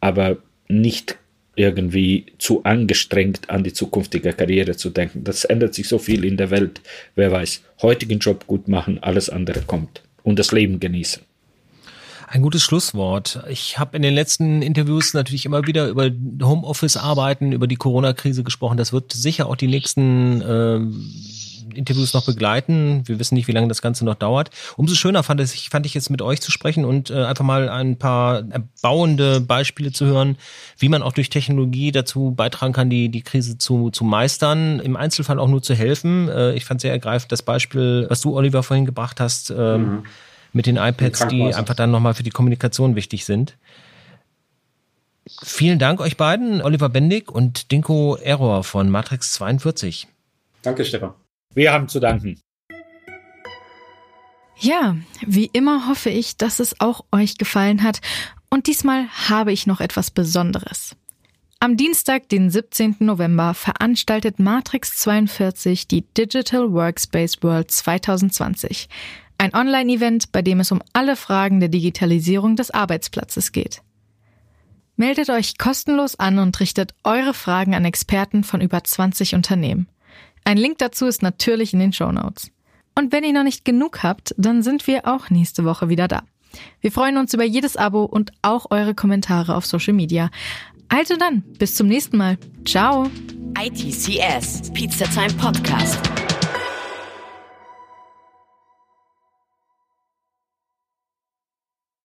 aber nicht irgendwie zu angestrengt an die zukünftige Karriere zu denken. Das ändert sich so viel in der Welt. Wer weiß, heutigen Job gut machen, alles andere kommt. Und das Leben genießen. Ein gutes Schlusswort. Ich habe in den letzten Interviews natürlich immer wieder über Homeoffice-Arbeiten, über die Corona-Krise gesprochen. Das wird sicher auch die nächsten äh, Interviews noch begleiten. Wir wissen nicht, wie lange das Ganze noch dauert. Umso schöner fand ich, fand ich jetzt mit euch zu sprechen und äh, einfach mal ein paar erbauende Beispiele zu hören, wie man auch durch Technologie dazu beitragen kann, die, die Krise zu, zu meistern. Im Einzelfall auch nur zu helfen. Äh, ich fand sehr ergreifend das Beispiel, was du, Oliver, vorhin gebracht hast. Ähm, mhm mit den iPads, die einfach dann nochmal für die Kommunikation wichtig sind. Vielen Dank euch beiden, Oliver Bendig und Dinko Error von Matrix 42. Danke, Stefan. Wir haben zu danken. Ja, wie immer hoffe ich, dass es auch euch gefallen hat. Und diesmal habe ich noch etwas Besonderes. Am Dienstag, den 17. November, veranstaltet Matrix 42 die Digital Workspace World 2020. Ein Online-Event, bei dem es um alle Fragen der Digitalisierung des Arbeitsplatzes geht. Meldet euch kostenlos an und richtet eure Fragen an Experten von über 20 Unternehmen. Ein Link dazu ist natürlich in den Show Notes. Und wenn ihr noch nicht genug habt, dann sind wir auch nächste Woche wieder da. Wir freuen uns über jedes Abo und auch eure Kommentare auf Social Media. Also dann, bis zum nächsten Mal. Ciao. ITCS, Pizza Time Podcast.